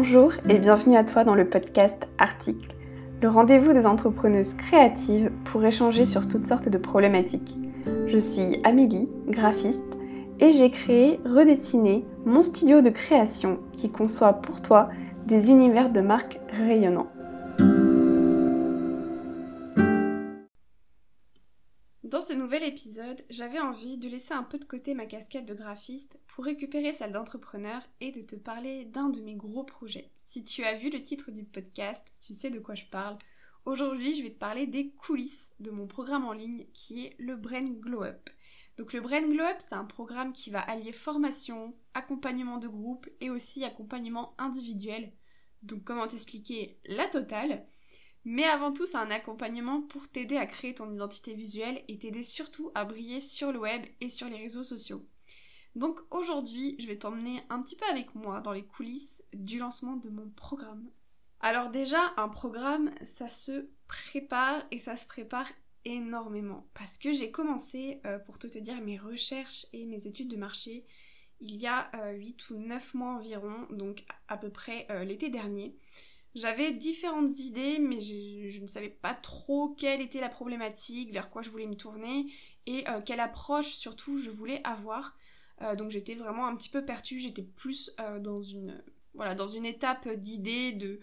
Bonjour et bienvenue à toi dans le podcast Article, le rendez-vous des entrepreneuses créatives pour échanger sur toutes sortes de problématiques. Je suis Amélie, graphiste, et j'ai créé Redessiner, mon studio de création qui conçoit pour toi des univers de marques rayonnants. Dans ce nouvel épisode, j'avais envie de laisser un peu de côté ma casquette de graphiste pour récupérer celle d'entrepreneur et de te parler d'un de mes gros projets. Si tu as vu le titre du podcast, tu sais de quoi je parle. Aujourd'hui, je vais te parler des coulisses de mon programme en ligne qui est le Brain Glow Up. Donc le Brain Glow Up, c'est un programme qui va allier formation, accompagnement de groupe et aussi accompagnement individuel. Donc comment t'expliquer la totale? Mais avant tout, c'est un accompagnement pour t'aider à créer ton identité visuelle et t'aider surtout à briller sur le web et sur les réseaux sociaux. Donc aujourd'hui, je vais t'emmener un petit peu avec moi dans les coulisses du lancement de mon programme. Alors déjà, un programme, ça se prépare et ça se prépare énormément parce que j'ai commencé, euh, pour te dire, mes recherches et mes études de marché il y a 8 euh, ou 9 mois environ, donc à peu près euh, l'été dernier. J'avais différentes idées, mais je, ne savais pas trop quelle était la problématique, vers quoi je voulais me tourner et euh, quelle approche surtout je voulais avoir. Euh, donc j'étais vraiment un petit peu perdue, j'étais plus euh, dans une voilà dans une étape d'idée, de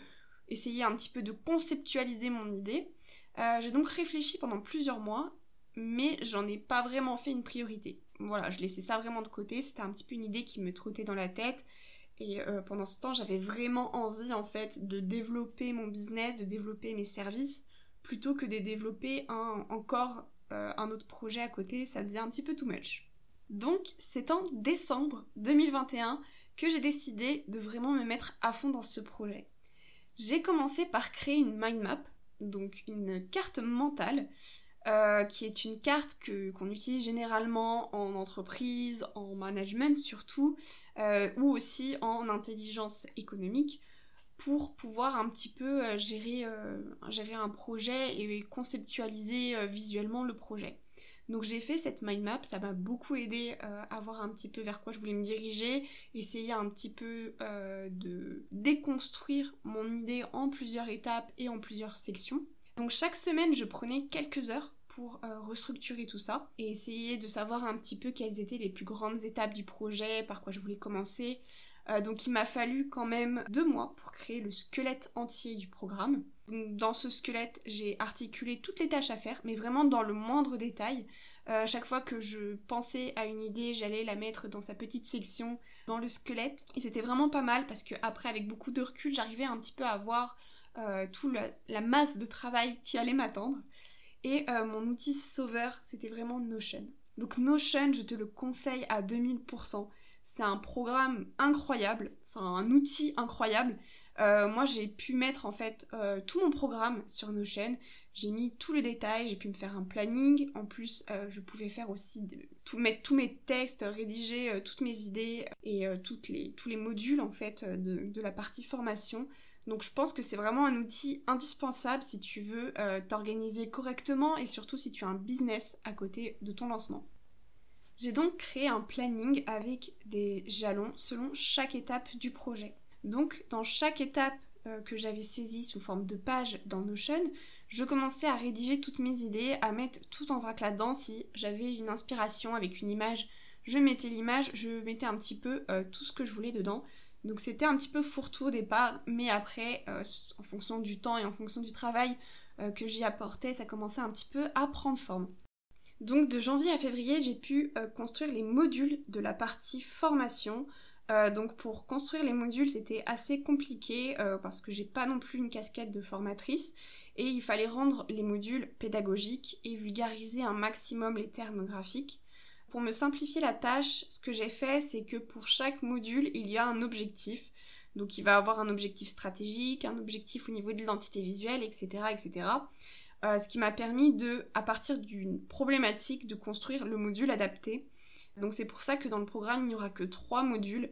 essayer un petit peu de conceptualiser mon idée. J'ai donc réfléchi pendant plusieurs mois, mais j'en ai pas vraiment fait une priorité. Voilà, je laissais ça vraiment de côté, c'était un petit peu une idée qui me trottait dans la tête et euh, pendant ce temps, j'avais vraiment envie en fait de développer mon business, de développer mes services, plutôt que de développer encore euh, un autre projet à côté. Ça faisait un petit peu too much. Donc c'est en décembre 2021 que j'ai décidé de vraiment me mettre à fond dans ce projet. J'ai commencé par créer une mind map, donc une carte mentale, euh, qui est une carte qu'on utilise généralement en entreprise, en management surtout, euh, ou aussi en intelligence économique pour pouvoir un petit peu euh, gérer, gérer un projet et conceptualiser visuellement le projet. Donc j'ai fait cette mind map, ça m'a beaucoup aidé à voir un petit peu vers quoi je voulais me diriger, essayer un petit peu de déconstruire mon idée en plusieurs étapes et en plusieurs sections. Donc chaque semaine je prenais quelques heures pour euh, restructurer tout ça et essayer de savoir un petit peu quelles étaient les plus grandes étapes du projet, par quoi je voulais commencer. Euh, donc il m'a fallu quand même deux mois pour créer le squelette entier du programme. Dans ce squelette, j'ai articulé toutes les tâches à faire, mais vraiment dans le moindre détail. Euh, chaque fois que je pensais à une idée, j'allais la mettre dans sa petite section dans le squelette. Et c'était vraiment pas mal parce que après, avec beaucoup de recul, j'arrivais un petit peu à voir toute la, masse de travail qui allait m'attendre. Et euh, mon outil sauveur, c'était vraiment Notion. Donc Notion, je te le conseille à 2000%. C'est un programme incroyable, enfin un outil incroyable. Euh, moi, j'ai pu mettre en fait euh, tout mon programme sur Notion. J'ai mis tous les détails, j'ai pu me faire un planning. En plus, je pouvais faire aussi tout, mettre tous mes textes, rédiger toutes mes idées et toutes les, tous les modules en fait de, de la partie formation. Donc je pense que c'est vraiment un outil indispensable si tu veux euh, t'organiser correctement et surtout si tu as un business à côté de ton lancement. J'ai donc créé un planning avec des jalons selon chaque étape du projet. Donc dans chaque étape euh, que j'avais saisie sous forme de page dans Notion, je commençais à rédiger toutes mes idées, à mettre tout en vrac là-dedans si j'avais une inspiration avec une image. Je mettais l'image, je mettais un petit peu euh, tout ce que je voulais dedans. Donc c'était un petit peu fourre-tout au départ, mais après, euh, en fonction du temps et en fonction du travail euh, que j'y apportais, ça commençait un petit peu à prendre forme. Donc de janvier à février, j'ai pu construire les modules de la partie formation. donc pour construire les modules, c'était assez compliqué parce que j'ai pas non plus une casquette de formatrice et il fallait rendre les modules pédagogiques et vulgariser un maximum les termes graphiques. Pour me simplifier la tâche, ce que j'ai fait, c'est que pour chaque module, il y a un objectif. Donc il va avoir un objectif stratégique, un objectif au niveau de l'identité visuelle, etc. etc. Euh, ce qui m'a permis de, à partir d'une problématique, de construire le module adapté. Donc c'est pour ça que dans le programme, il n'y aura que trois modules,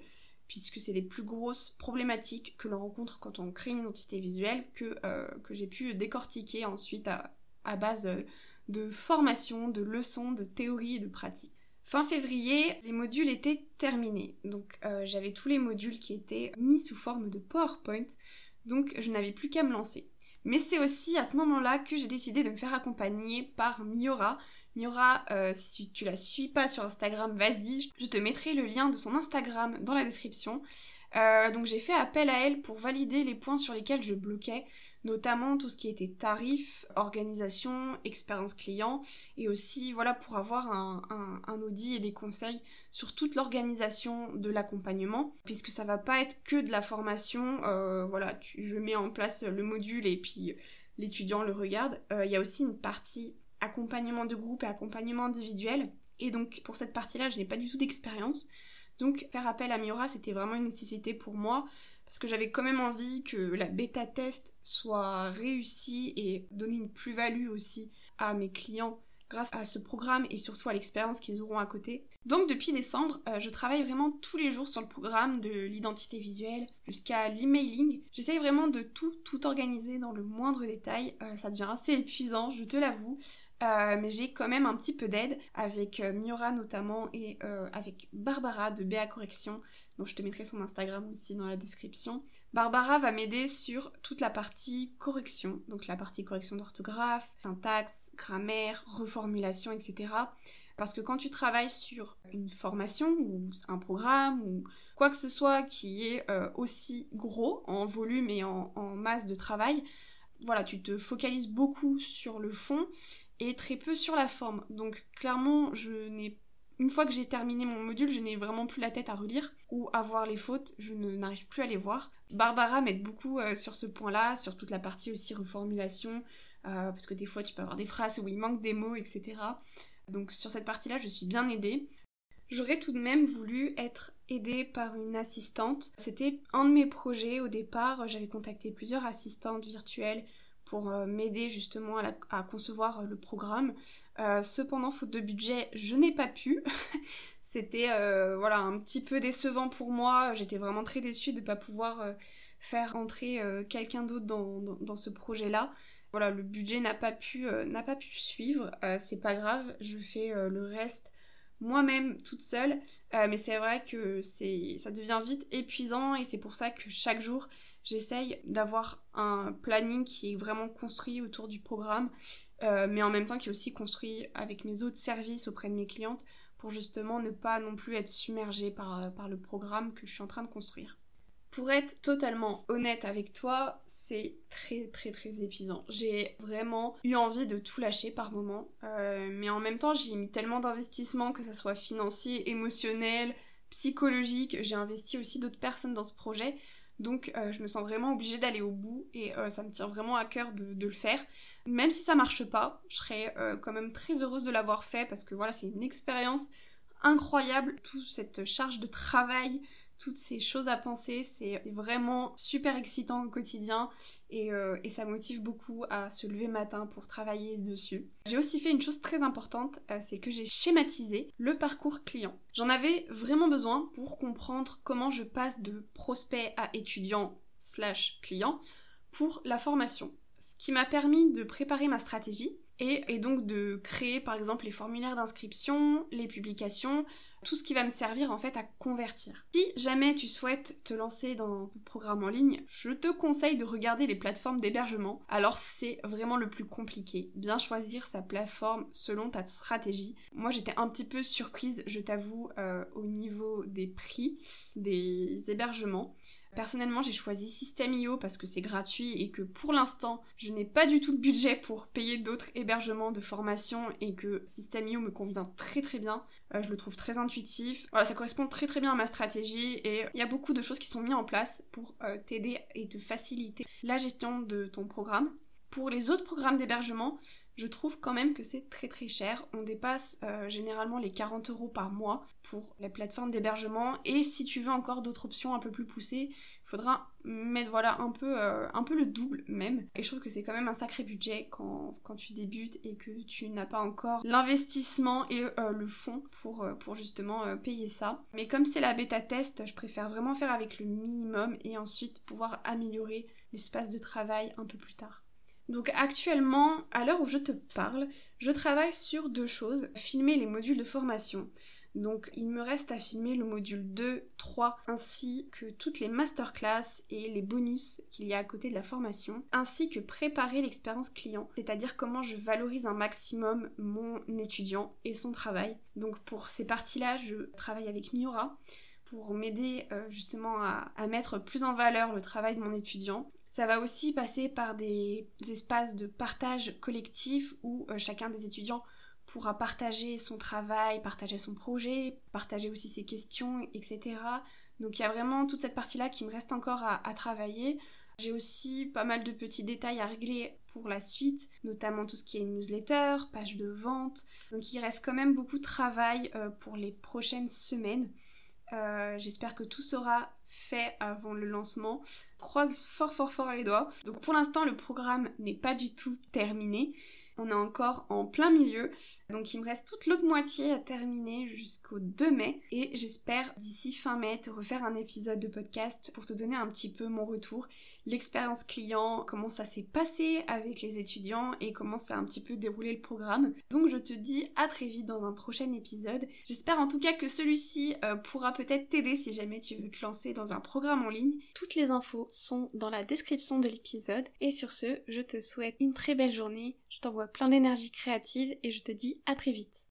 puisque c'est les plus grosses problématiques que l'on rencontre quand on crée une identité visuelle, que, euh, j'ai pu décortiquer ensuite à, base euh, de formation, de leçons, de théorie et de pratique. Fin février, les modules étaient terminés. Donc euh, j'avais tous les modules qui étaient mis sous forme de PowerPoint. Donc je n'avais plus qu'à me lancer. Mais c'est aussi à ce moment-là que j'ai décidé de me faire accompagner par Miora. Miora, euh, si tu la suis pas sur Instagram, vas-y, je te mettrai le lien de son Instagram dans la description. Euh, donc j'ai fait appel à elle pour valider les points sur lesquels je bloquais notamment tout ce qui était tarif, organisation, expérience client, et aussi voilà pour avoir un, audit et des conseils sur toute l'organisation de l'accompagnement, puisque ça va pas être que de la formation, euh, voilà, je mets en place le module et puis l'étudiant le regarde. Euh, il y a aussi une partie accompagnement de groupe et accompagnement individuel, et donc pour cette partie-là, je n'ai pas du tout d'expérience. Donc faire appel à Miura, c'était vraiment une nécessité pour moi parce que j'avais quand même envie que la bêta test soit réussie et donner une plus-value aussi à mes clients grâce à ce programme et surtout à l'expérience qu'ils auront à côté. Donc depuis décembre, euh, je travaille vraiment tous les jours sur le programme de l'identité visuelle jusqu'à l'emailing. J'essaye vraiment de tout, tout organiser dans le moindre détail. Euh, ça devient assez épuisant, je te l'avoue. Euh, mais j'ai quand même un petit peu d'aide avec Miora notamment et avec Barbara de BA Correction donc je te mettrai son Instagram aussi dans la description. Barbara va m'aider sur toute la partie correction, donc la partie correction d'orthographe, syntaxe, grammaire, reformulation, etc. Parce que quand tu travailles sur une formation ou un programme ou quoi que ce soit qui est euh, aussi gros en volume et en, en, masse de travail, voilà, tu te focalises beaucoup sur le fond et très peu sur la forme. Donc clairement, je n'ai une fois que j'ai terminé mon module, je n'ai vraiment plus la tête à relire ou à voir les fautes, je n'arrive plus à les voir. Barbara m'aide beaucoup euh, sur ce point-là, sur toute la partie aussi reformulation, euh, parce que des fois tu peux avoir des phrases où il manque des mots, etc. Donc sur cette partie-là, je suis bien aidée. J'aurais tout de même voulu être aidée par une assistante. C'était un de mes projets au départ. J'avais contacté plusieurs assistantes virtuelles pour euh, m'aider justement à, concevoir euh, le programme. Euh, cependant, faute de budget, je n'ai pas pu. C'était voilà un petit peu décevant pour moi. J'étais vraiment très déçue de ne pas pouvoir faire entrer quelqu'un d'autre dans, ce projet-là. Voilà, le budget n'a pas pu suivre. c'est pas grave, je fais le reste moi-même toute seule. mais c'est vrai que ça devient vite épuisant et c'est pour ça que chaque jour j'essaye d'avoir un planning qui est vraiment construit autour du programme, euh, mais en même temps qui est aussi construit avec mes autres services auprès de mes clientes pour justement ne pas non plus être submergée par, euh, par le programme que je suis en train de construire. Pour être totalement honnête avec toi, c'est très très très épuisant. J'ai vraiment eu envie de tout lâcher par moment, euh, mais en même temps j'ai mis tellement d'investissements, que ce soit financier, émotionnel, psychologique, j'ai investi aussi d'autres personnes dans ce projet, donc euh, je me sens vraiment obligée d'aller au bout et euh, ça me tient vraiment à cœur de, le faire. Même si ça marche pas, je serais euh, quand même très heureuse de l'avoir fait parce que voilà, c'est une expérience incroyable. Toute cette charge de travail, toutes ces choses à penser, c'est vraiment super excitant au quotidien euh, et, ça motive beaucoup à se lever matin pour travailler dessus. J'ai aussi fait une chose très importante, euh, c'est que j'ai schématisé le parcours client. J'en avais vraiment besoin pour comprendre comment je passe de prospect à étudiant slash client pour la formation. Ce qui m'a permis de préparer ma stratégie et, et donc de créer par exemple les formulaires d'inscription, les publications, tout ce qui va me servir en fait à convertir. Si jamais tu souhaites te lancer dans un programme en ligne, je te conseille de regarder les plateformes d'hébergement. Alors c'est vraiment le plus compliqué, bien choisir sa plateforme selon ta stratégie. Moi j'étais un petit peu surprise, je t'avoue, euh, au niveau des prix des hébergements. Personnellement, j'ai choisi System.io parce que c'est gratuit et que pour l'instant, je n'ai pas du tout de budget pour payer d'autres hébergements de formation et que System.io me convient très très bien. Euh, je le trouve très intuitif. Voilà, ça correspond très très bien à ma stratégie et il y a beaucoup de choses qui sont mises en place pour euh, t'aider et te faciliter la gestion de ton programme. Pour les autres programmes d'hébergement, je trouve quand même que c'est très très cher. On dépasse euh, généralement les 40 euros par mois pour la plateforme d'hébergement. Et si tu veux encore d'autres options un peu plus poussées, il faudra mettre voilà un peu, euh, le double même. Et je trouve que c'est quand même un sacré budget quand, tu débutes et que tu n'as pas encore l'investissement et euh, le fonds pour, pour justement payer ça. Mais comme c'est la bêta test, je préfère vraiment faire avec le minimum et ensuite pouvoir améliorer l'espace de travail un peu plus tard. Donc actuellement, à l'heure où je te parle, je travaille sur deux choses. Filmer les modules de formation. Donc il me reste à filmer le module 2, 3, ainsi que toutes les masterclass et les bonus qu'il y a à côté de la formation, ainsi que préparer l'expérience client, c'est-à-dire comment je valorise un maximum mon étudiant et son travail. Donc pour ces parties-là, je travaille avec Miura pour m'aider euh, justement à, mettre plus en valeur le travail de mon étudiant. Ça va aussi passer par des, espaces de partage collectif où euh, chacun des étudiants pourra partager son travail, partager son projet, partager aussi ses questions, etc. Donc il y a vraiment toute cette partie-là qui me reste encore à, travailler. J'ai aussi pas mal de petits détails à régler pour la suite, notamment tout ce qui est newsletter, page de vente. Donc il reste quand même beaucoup de travail euh, pour les prochaines semaines. Euh, j'espère que tout sera fait avant le lancement. Croise fort fort fort les doigts. Donc pour l'instant le programme n'est pas du tout terminé. On est encore en plein milieu, donc il me reste toute l'autre moitié à terminer jusqu'au 2 mai et j'espère d'ici fin mai te refaire un épisode de podcast pour te donner un petit peu mon retour l'expérience client, comment ça s'est passé avec les étudiants et comment ça a un petit peu déroulé le programme. Donc je te dis à très vite dans un prochain épisode. J'espère en tout cas que celui-ci euh, pourra peut-être t'aider si jamais tu veux te lancer dans un programme en ligne. Toutes les infos sont dans la description de l'épisode et sur ce, je te souhaite une très belle journée, je t'envoie plein d'énergie créative et je te dis à très vite.